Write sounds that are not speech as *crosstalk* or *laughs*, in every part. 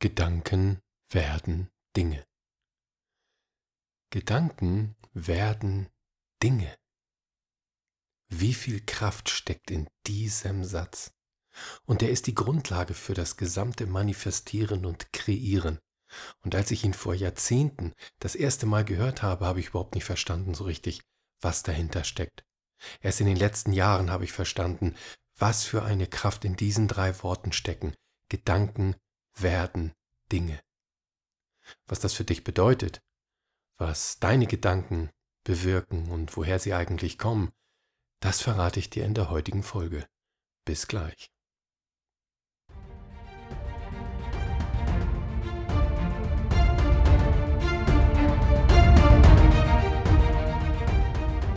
Gedanken werden Dinge. Gedanken werden Dinge. Wie viel Kraft steckt in diesem Satz? Und er ist die Grundlage für das gesamte Manifestieren und Kreieren. Und als ich ihn vor Jahrzehnten das erste Mal gehört habe, habe ich überhaupt nicht verstanden so richtig, was dahinter steckt. Erst in den letzten Jahren habe ich verstanden, was für eine Kraft in diesen drei Worten stecken. Gedanken werden Dinge. Was das für dich bedeutet, was deine Gedanken bewirken und woher sie eigentlich kommen, das verrate ich dir in der heutigen Folge. Bis gleich.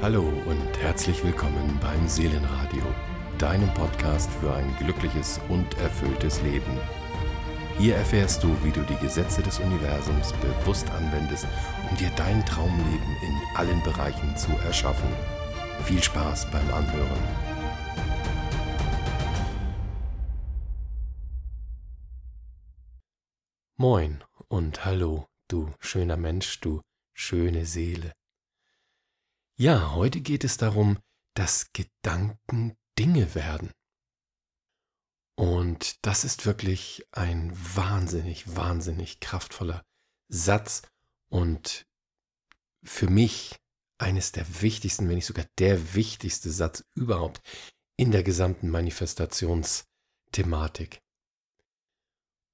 Hallo und herzlich willkommen beim Seelenradio, deinem Podcast für ein glückliches und erfülltes Leben. Hier erfährst du, wie du die Gesetze des Universums bewusst anwendest, um dir dein Traumleben in allen Bereichen zu erschaffen. Viel Spaß beim Anhören. Moin und hallo, du schöner Mensch, du schöne Seele. Ja, heute geht es darum, dass Gedanken Dinge werden. Und das ist wirklich ein wahnsinnig, wahnsinnig kraftvoller Satz und für mich eines der wichtigsten, wenn nicht sogar der wichtigste Satz überhaupt in der gesamten Manifestationsthematik.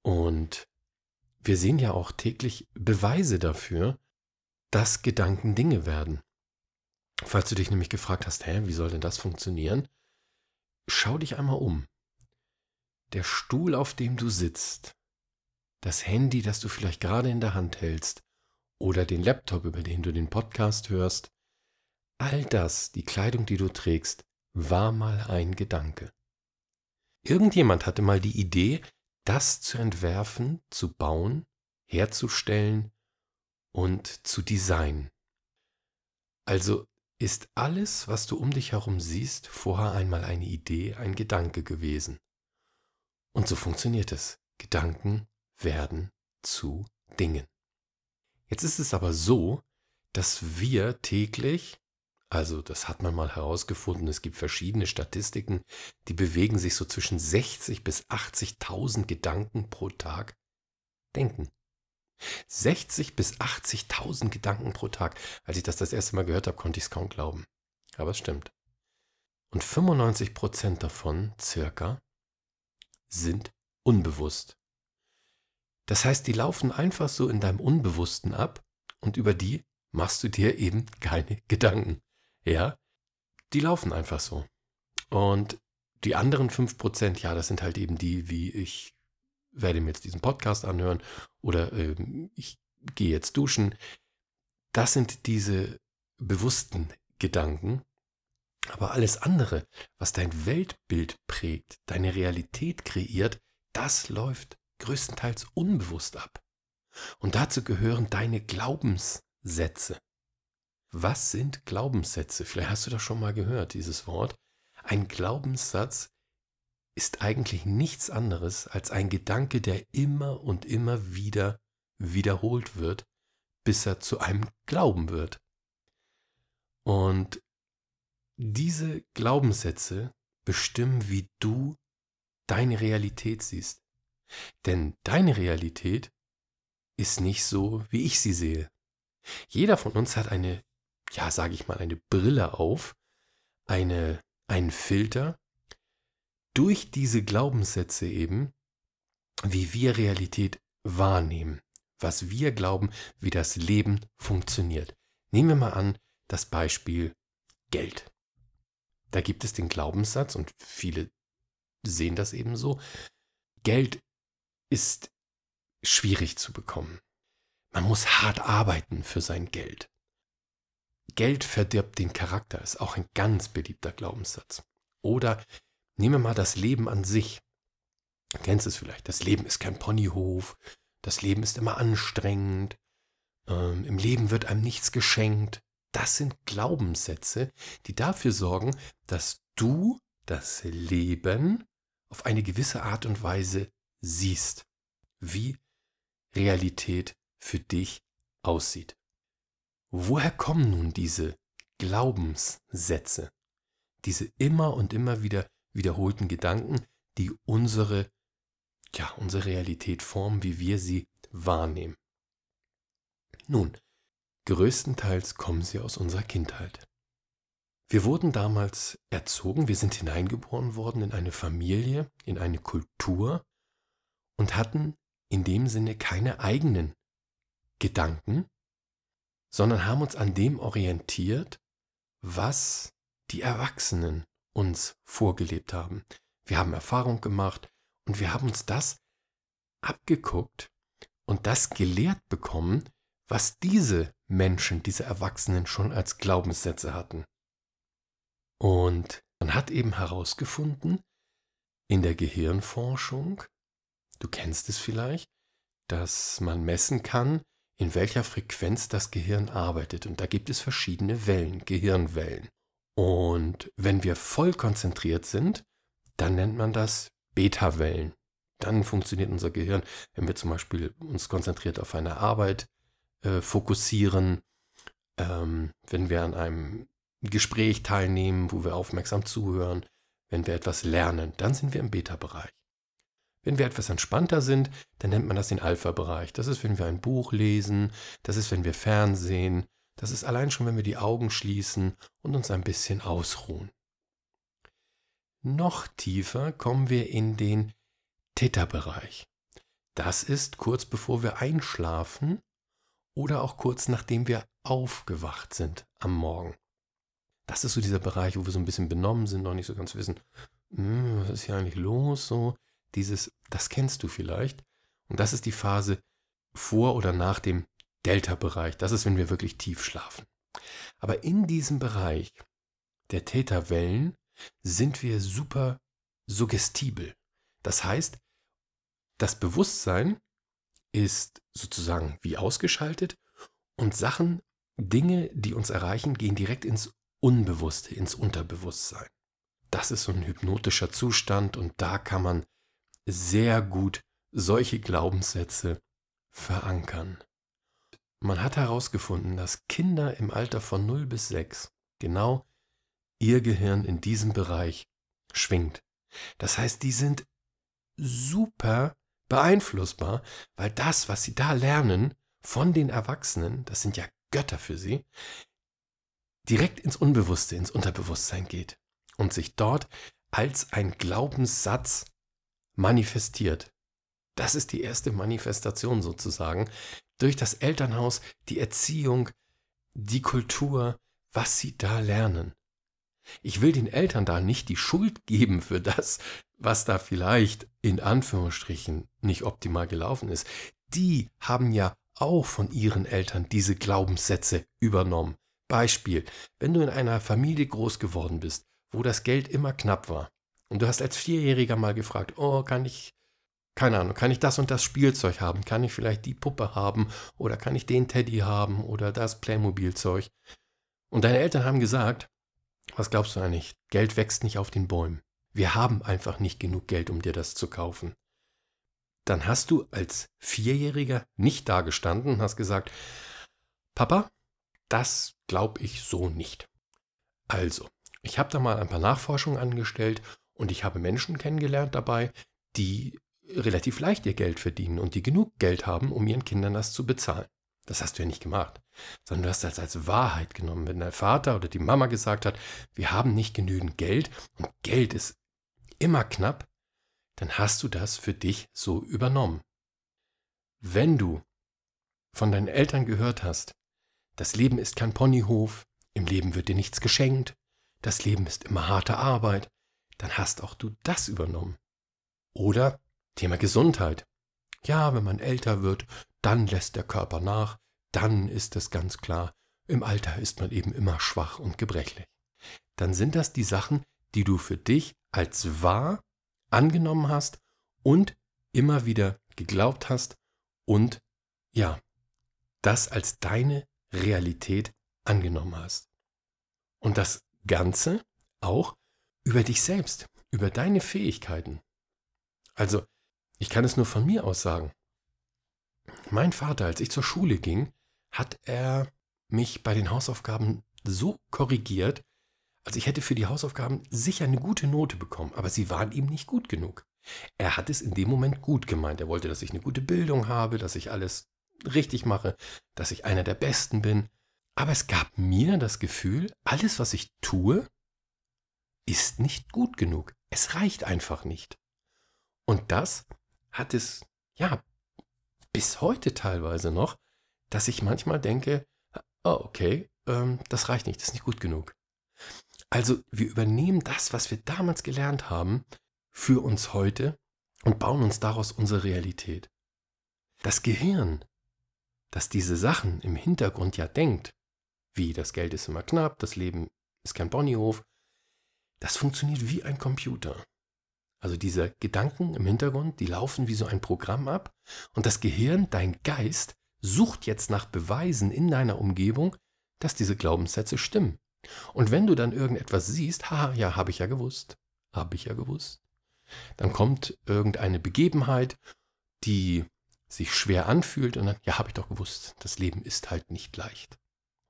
Und wir sehen ja auch täglich Beweise dafür, dass Gedanken Dinge werden. Falls du dich nämlich gefragt hast, hä, wie soll denn das funktionieren? Schau dich einmal um. Der Stuhl, auf dem du sitzt, das Handy, das du vielleicht gerade in der Hand hältst, oder den Laptop, über den du den Podcast hörst, all das, die Kleidung, die du trägst, war mal ein Gedanke. Irgendjemand hatte mal die Idee, das zu entwerfen, zu bauen, herzustellen und zu designen. Also ist alles, was du um dich herum siehst, vorher einmal eine Idee, ein Gedanke gewesen. Und so funktioniert es. Gedanken werden zu Dingen. Jetzt ist es aber so, dass wir täglich, also das hat man mal herausgefunden, es gibt verschiedene Statistiken, die bewegen sich so zwischen 60 bis 80.000 Gedanken pro Tag denken. 60 bis 80.000 Gedanken pro Tag. Als ich das das erste Mal gehört habe, konnte ich es kaum glauben. Aber es stimmt. Und 95 Prozent davon, circa, sind unbewusst. Das heißt, die laufen einfach so in deinem Unbewussten ab und über die machst du dir eben keine *laughs* Gedanken. Ja, die laufen einfach so. Und die anderen 5%, ja, das sind halt eben die, wie ich werde mir jetzt diesen Podcast anhören oder äh, ich gehe jetzt duschen. Das sind diese bewussten Gedanken. Aber alles andere, was dein Weltbild prägt, deine Realität kreiert, das läuft größtenteils unbewusst ab. Und dazu gehören deine Glaubenssätze. Was sind Glaubenssätze? Vielleicht hast du das schon mal gehört, dieses Wort. Ein Glaubenssatz ist eigentlich nichts anderes als ein Gedanke, der immer und immer wieder wiederholt wird, bis er zu einem Glauben wird. Und diese Glaubenssätze bestimmen, wie du deine Realität siehst. Denn deine Realität ist nicht so, wie ich sie sehe. Jeder von uns hat eine, ja, sage ich mal, eine Brille auf, eine, einen Filter, durch diese Glaubenssätze eben, wie wir Realität wahrnehmen, was wir glauben, wie das Leben funktioniert. Nehmen wir mal an das Beispiel Geld. Da gibt es den Glaubenssatz und viele sehen das eben so. Geld ist schwierig zu bekommen. Man muss hart arbeiten für sein Geld. Geld verdirbt den Charakter, ist auch ein ganz beliebter Glaubenssatz. Oder Nehmen wir mal das Leben an sich. Du kennst es vielleicht. Das Leben ist kein Ponyhof. Das Leben ist immer anstrengend. Ähm, Im Leben wird einem nichts geschenkt. Das sind Glaubenssätze, die dafür sorgen, dass du das Leben auf eine gewisse Art und Weise siehst. Wie Realität für dich aussieht. Woher kommen nun diese Glaubenssätze, diese immer und immer wieder wiederholten Gedanken, die unsere, ja, unsere Realität formen, wie wir sie wahrnehmen? Nun, größtenteils kommen sie aus unserer Kindheit. Wir wurden damals erzogen, wir sind hineingeboren worden in eine Familie, in eine Kultur und hatten in dem Sinne keine eigenen Gedanken, sondern haben uns an dem orientiert, was die Erwachsenen uns vorgelebt haben. Wir haben Erfahrung gemacht und wir haben uns das abgeguckt und das gelehrt bekommen, was diese Menschen, diese Erwachsenen schon als Glaubenssätze hatten. Und man hat eben herausgefunden, in der Gehirnforschung, du kennst es vielleicht, dass man messen kann, in welcher Frequenz das Gehirn arbeitet. Und da gibt es verschiedene Wellen, Gehirnwellen. Und wenn wir voll konzentriert sind, dann nennt man das Beta-Wellen. Dann funktioniert unser Gehirn, wenn wir zum Beispiel uns konzentriert auf eine Arbeit äh, fokussieren, ähm, wenn wir an einem Gespräch teilnehmen, wo wir aufmerksam zuhören, wenn wir etwas lernen, dann sind wir im Beta-Bereich. Wenn wir etwas entspannter sind, dann nennt man das den Alpha-Bereich. Das ist, wenn wir ein Buch lesen, das ist, wenn wir Fernsehen, das ist allein schon, wenn wir die Augen schließen und uns ein bisschen ausruhen. Noch tiefer kommen wir in den Theta-Bereich. Das ist kurz bevor wir einschlafen oder auch kurz nachdem wir aufgewacht sind am Morgen. Das ist so dieser Bereich, wo wir so ein bisschen benommen sind, noch nicht so ganz wissen, hm, was ist hier eigentlich los? So, dieses, das kennst du vielleicht. Und das ist die Phase vor oder nach dem Delta-Bereich. Das ist, wenn wir wirklich tief schlafen. Aber in diesem Bereich der Theta-Wellen sind wir super suggestibel. Das heißt, das Bewusstsein ist sozusagen wie ausgeschaltet und Sachen, Dinge, die uns erreichen, gehen direkt ins Unbewusste, ins Unterbewusstsein. Das ist so ein hypnotischer Zustand und da kann man sehr gut solche Glaubenssätze verankern. Man hat herausgefunden, dass Kinder im Alter von 0 bis 6 genau ihr Gehirn in diesem Bereich schwingt. Das heißt, die sind super beeinflussbar, weil das, was sie da lernen von den Erwachsenen, das sind ja Götter für sie, direkt ins Unbewusste, ins Unterbewusstsein geht und sich dort als ein Glaubenssatz manifestiert. Das ist die erste Manifestation sozusagen durch das Elternhaus, die Erziehung, die Kultur, was sie da lernen. Ich will den Eltern da nicht die Schuld geben für das, was da vielleicht in Anführungsstrichen nicht optimal gelaufen ist. Die haben ja auch von ihren Eltern diese Glaubenssätze übernommen. Beispiel, wenn du in einer Familie groß geworden bist, wo das Geld immer knapp war und du hast als Vierjähriger mal gefragt, oh, kann ich, keine Ahnung, kann ich das und das Spielzeug haben? Kann ich vielleicht die Puppe haben oder kann ich den Teddy haben oder das Playmobil-Zeug? Und deine Eltern haben gesagt, was glaubst du eigentlich? Geld wächst nicht auf den Bäumen. Wir haben einfach nicht genug Geld, um dir das zu kaufen. Dann hast du als Vierjähriger nicht dagestanden und hast gesagt, Papa, das glaube ich so nicht. Also, ich habe da mal ein paar Nachforschungen angestellt und ich habe Menschen kennengelernt dabei, die relativ leicht ihr Geld verdienen und die genug Geld haben, um ihren Kindern das zu bezahlen. Das hast du ja nicht gemacht, sondern du hast das als Wahrheit genommen. Wenn dein Vater oder die Mama gesagt hat, wir haben nicht genügend Geld und Geld ist immer knapp, dann hast du das für dich so übernommen. Wenn du von deinen Eltern gehört hast, das Leben ist kein Ponyhof, im Leben wird dir nichts geschenkt, das Leben ist immer harte Arbeit, dann hast auch du das übernommen. Oder Thema Gesundheit. Ja, wenn man älter wird, dann lässt der Körper nach, dann ist es ganz klar, im Alter ist man eben immer schwach und gebrechlich. Dann sind das die Sachen, die du für dich als wahr angenommen hast und immer wieder geglaubt hast und ja, das als deine Realität angenommen hast. Und das Ganze auch über dich selbst, über deine Fähigkeiten. Also, ich kann es nur von mir aus sagen. Mein Vater, als ich zur Schule ging, hat er mich bei den Hausaufgaben so korrigiert, also ich hätte für die Hausaufgaben sicher eine gute Note bekommen, aber sie waren ihm nicht gut genug. Er hat es in dem Moment gut gemeint. Er wollte, dass ich eine gute Bildung habe, dass ich alles richtig mache, dass ich einer der Besten bin. Aber es gab mir das Gefühl, alles, was ich tue, ist nicht gut genug. Es reicht einfach nicht. Und das hat es, ja, bis heute teilweise noch, dass ich manchmal denke, oh, okay, ähm, das reicht nicht, das ist nicht gut genug. Also wir übernehmen das, was wir damals gelernt haben, für uns heute und bauen uns daraus unsere Realität. Das Gehirn, das diese Sachen im Hintergrund ja denkt, wie das Geld ist immer knapp, das Leben ist kein Ponyhof, das funktioniert wie ein Computer. Also diese Gedanken im Hintergrund, die laufen wie so ein Programm ab und das Gehirn, dein Geist, sucht jetzt nach Beweisen in deiner Umgebung, dass diese Glaubenssätze stimmen. Und wenn du dann irgendetwas siehst, ha, ja, habe ich ja gewusst, habe ich ja gewusst, dann kommt irgendeine Begebenheit, die sich schwer anfühlt und dann, ja, habe ich doch gewusst, das Leben ist halt nicht leicht.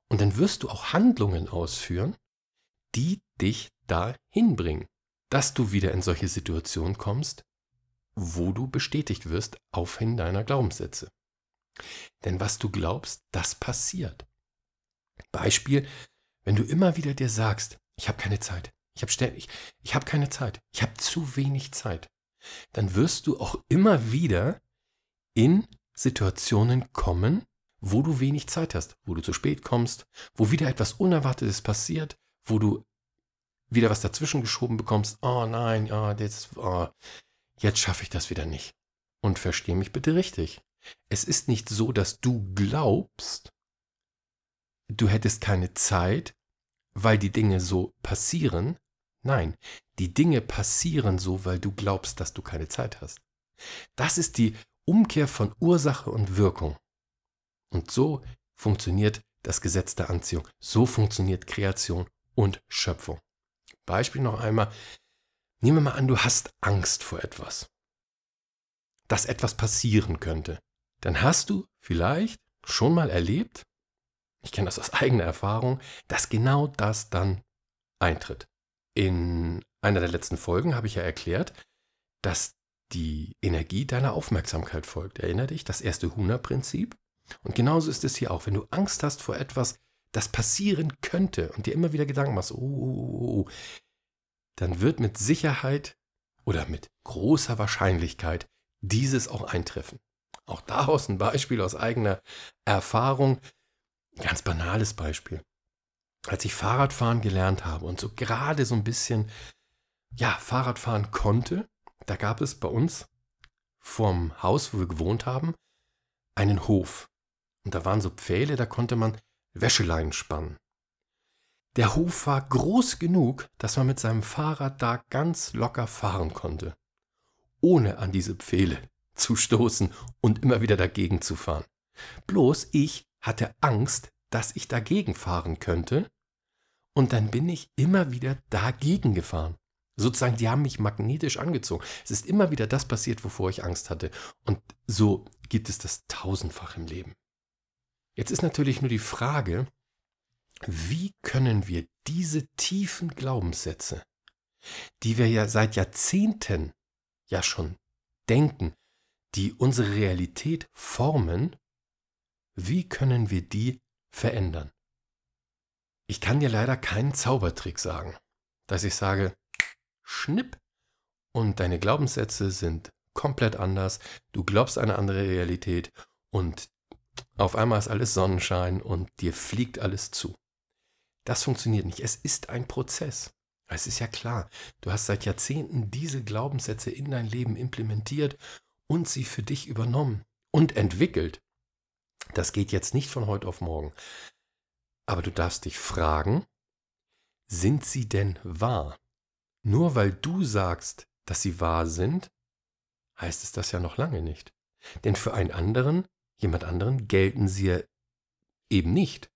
Und dann wirst du auch Handlungen ausführen, die dich dahin bringen, dass du wieder in solche Situationen kommst, wo du bestätigt wirst auf hin deiner Glaubenssätze. Denn was du glaubst, das passiert. Beispiel, wenn du immer wieder dir sagst, ich habe keine Zeit, ich habe ständig, ich habe keine Zeit, ich habe zu wenig Zeit, dann wirst du auch immer wieder in Situationen kommen, wo du wenig Zeit hast, wo du zu spät kommst, wo wieder etwas Unerwartetes passiert, wo du wieder was dazwischen geschoben bekommst. Oh nein, oh, jetzt, oh, jetzt schaffe ich das wieder nicht. Und verstehe mich bitte richtig. Es ist nicht so, dass du glaubst, du hättest keine Zeit, weil die Dinge so passieren. Nein, die Dinge passieren so, weil du glaubst, dass du keine Zeit hast. Das ist die Umkehr von Ursache und Wirkung. Und so funktioniert das Gesetz der Anziehung. So funktioniert Kreation und Schöpfung. Beispiel noch einmal. Nehmen wir mal an, du hast Angst vor etwas. Dass etwas passieren könnte. Dann hast du vielleicht schon mal erlebt, ich kenne das aus eigener Erfahrung, dass genau das dann eintritt. In einer der letzten Folgen habe ich ja erklärt, dass die Energie deiner Aufmerksamkeit folgt. Erinner dich, das erste Huna-Prinzip? Und genauso ist es hier auch. Wenn du Angst hast vor etwas, das passieren könnte und dir immer wieder Gedanken machst, oh, oh, oh, dann wird mit Sicherheit oder mit großer Wahrscheinlichkeit dieses auch eintreffen. Auch daraus ein Beispiel aus eigener Erfahrung. Ganz banales Beispiel. Als ich Fahrradfahren gelernt habe und so gerade so ein bisschen, ja, Fahrradfahren konnte, da gab es bei uns vorm Haus, wo wir gewohnt haben, einen Hof. Und da waren so Pfähle, da konnte man Wäscheleinen spannen. Der Hof war groß genug, dass man mit seinem Fahrrad da ganz locker fahren konnte, ohne an diese Pfähle zu stoßen und immer wieder dagegen zu fahren. Bloß ich hatte Angst, dass ich dagegen fahren könnte, und dann bin ich immer wieder dagegen gefahren. Sozusagen, die haben mich magnetisch angezogen. Es ist immer wieder das passiert, wovor ich Angst hatte. Und so gibt es das tausendfach im Leben. Jetzt ist natürlich nur die Frage, wie können wir diese tiefen Glaubenssätze, die wir ja seit Jahrzehnten ja schon denken, die unsere Realität formen, wie können wir die verändern? Ich kann dir leider keinen Zaubertrick sagen, dass ich sage, schnipp und deine Glaubenssätze sind komplett anders, du glaubst eine andere Realität und auf einmal ist alles Sonnenschein und dir fliegt alles zu. Das funktioniert nicht. Es ist ein Prozess. Es ist ja klar, du hast seit Jahrzehnten diese Glaubenssätze in dein Leben implementiert und sie für dich übernommen und entwickelt. Das geht jetzt nicht von heute auf morgen. Aber du darfst dich fragen, sind sie denn wahr? Nur weil du sagst, dass sie wahr sind, heißt es das ja noch lange nicht. Denn für einen anderen, jemand anderen, gelten sie ja eben nicht.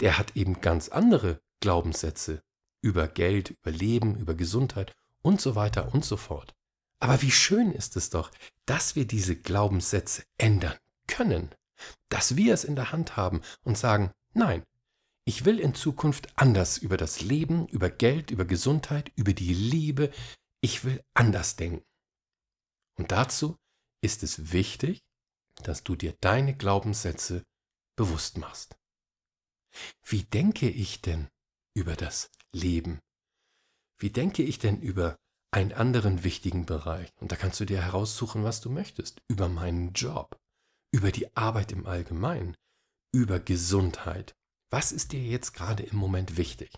Der hat eben ganz andere Glaubenssätze über Geld, über Leben, über Gesundheit und so weiter und so fort. Aber wie schön ist es doch, dass wir diese Glaubenssätze ändern können, dass wir es in der Hand haben und sagen, nein, ich will in Zukunft anders über das Leben, über Geld, über Gesundheit, über die Liebe, ich will anders denken. Und dazu ist es wichtig, dass du dir deine Glaubenssätze bewusst machst. Wie denke ich denn über das Leben? Wie denke ich denn über einen anderen wichtigen Bereich? Und da kannst du dir heraussuchen, was du möchtest. Über meinen Job, über die Arbeit im Allgemeinen, über Gesundheit. Was ist dir jetzt gerade im Moment wichtig?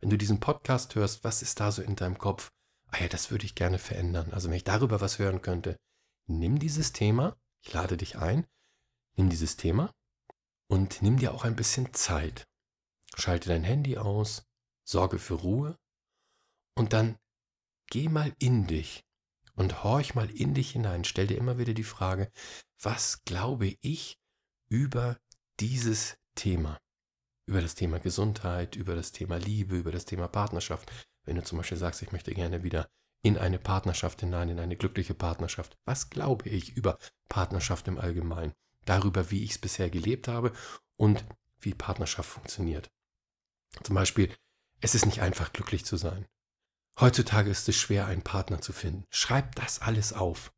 Wenn du diesen Podcast hörst, was ist da so in deinem Kopf? Ah ja, das würde ich gerne verändern. Also wenn ich darüber was hören könnte, nimm dieses Thema, ich lade dich ein, nimm dieses Thema und nimm dir auch ein bisschen Zeit. Schalte dein Handy aus, sorge für Ruhe und dann geh mal in dich und horch mal in dich hinein. Stell dir immer wieder die Frage, was glaube ich über dieses Thema? Über das Thema Gesundheit, über das Thema Liebe, über das Thema Partnerschaft. Wenn du zum Beispiel sagst, ich möchte gerne wieder in eine Partnerschaft hinein, in eine glückliche Partnerschaft. Was glaube ich über Partnerschaft im Allgemeinen? Darüber, wie ich es bisher gelebt habe und wie Partnerschaft funktioniert. Zum Beispiel, es ist nicht einfach glücklich zu sein. Heutzutage ist es schwer, einen Partner zu finden. Schreib das alles auf.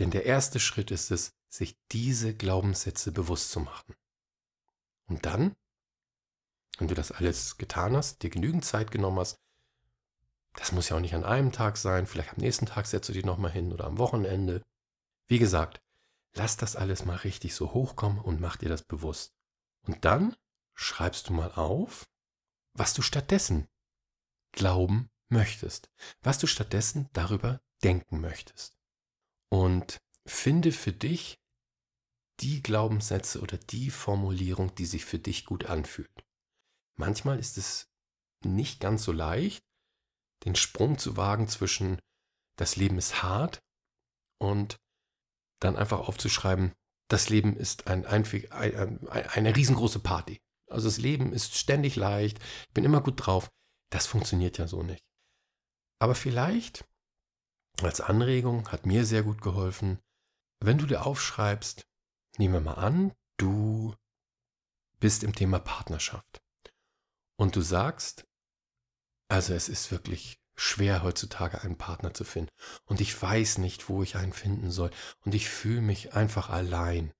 Denn der erste Schritt ist es, sich diese Glaubenssätze bewusst zu machen. Und dann, wenn du das alles getan hast, dir genügend Zeit genommen hast, das muss ja auch nicht an einem Tag sein, vielleicht am nächsten Tag setzt du dich nochmal hin oder am Wochenende. Wie gesagt, lass das alles mal richtig so hochkommen und mach dir das bewusst. Und dann schreibst du mal auf, was du stattdessen glauben möchtest, was du stattdessen darüber denken möchtest. Und finde für dich die Glaubenssätze oder die Formulierung, die sich für dich gut anfühlt. Manchmal ist es nicht ganz so leicht, den Sprung zu wagen zwischen das Leben ist hart und dann einfach aufzuschreiben, das Leben ist ein, ein, ein, eine riesengroße Party. Also das Leben ist ständig leicht, ich bin immer gut drauf. Das funktioniert ja so nicht. Aber vielleicht als Anregung hat mir sehr gut geholfen, wenn du dir aufschreibst, nehmen wir mal an, du bist im Thema Partnerschaft. Und du sagst, also es ist wirklich schwer heutzutage einen Partner zu finden. Und ich weiß nicht, wo ich einen finden soll. Und ich fühle mich einfach allein,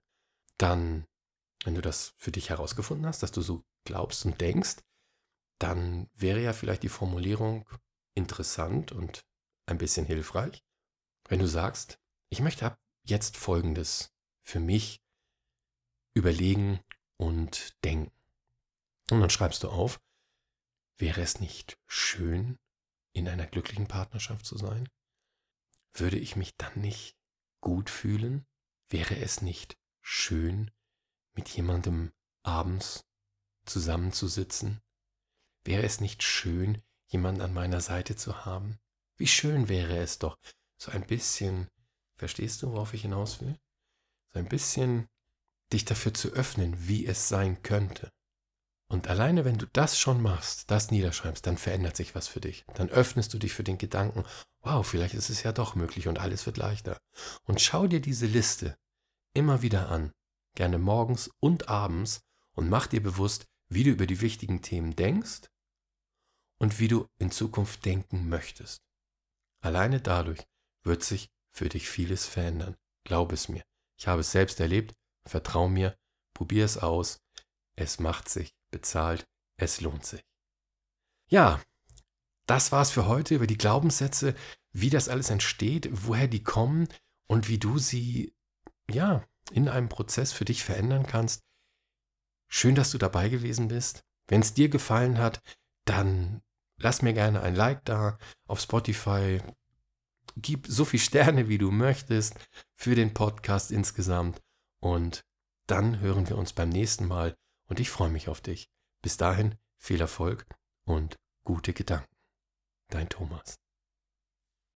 dann wenn du das für dich herausgefunden hast, dass du so glaubst und denkst, dann wäre ja vielleicht die Formulierung interessant und ein bisschen hilfreich, wenn du sagst, ich möchte ab jetzt Folgendes für mich überlegen und denken. Und dann schreibst du auf, wäre es nicht schön, in einer glücklichen Partnerschaft zu sein? Würde ich mich dann nicht gut fühlen? Wäre es nicht schön, mit jemandem abends zusammenzusitzen? Wäre es nicht schön, jemanden an meiner Seite zu haben? Wie schön wäre es doch, so ein bisschen, verstehst du, worauf ich hinaus will? So ein bisschen dich dafür zu öffnen, wie es sein könnte. Und alleine, wenn du das schon machst, das niederschreibst, dann verändert sich was für dich. Dann öffnest du dich für den Gedanken, wow, vielleicht ist es ja doch möglich und alles wird leichter. Und schau dir diese Liste immer wieder an gerne morgens und abends und mach dir bewusst, wie du über die wichtigen Themen denkst und wie du in Zukunft denken möchtest. Alleine dadurch wird sich für dich vieles verändern. Glaub es mir. Ich habe es selbst erlebt. Vertrau mir. Probier es aus. Es macht sich bezahlt. Es lohnt sich. Ja, das war's für heute über die Glaubenssätze, wie das alles entsteht, woher die kommen und wie du sie, ja, in einem Prozess für dich verändern kannst. Schön, dass du dabei gewesen bist. Wenn es dir gefallen hat, dann lass mir gerne ein Like da auf Spotify. Gib so viele Sterne, wie du möchtest, für den Podcast insgesamt. Und dann hören wir uns beim nächsten Mal. Und ich freue mich auf dich. Bis dahin viel Erfolg und gute Gedanken. Dein Thomas.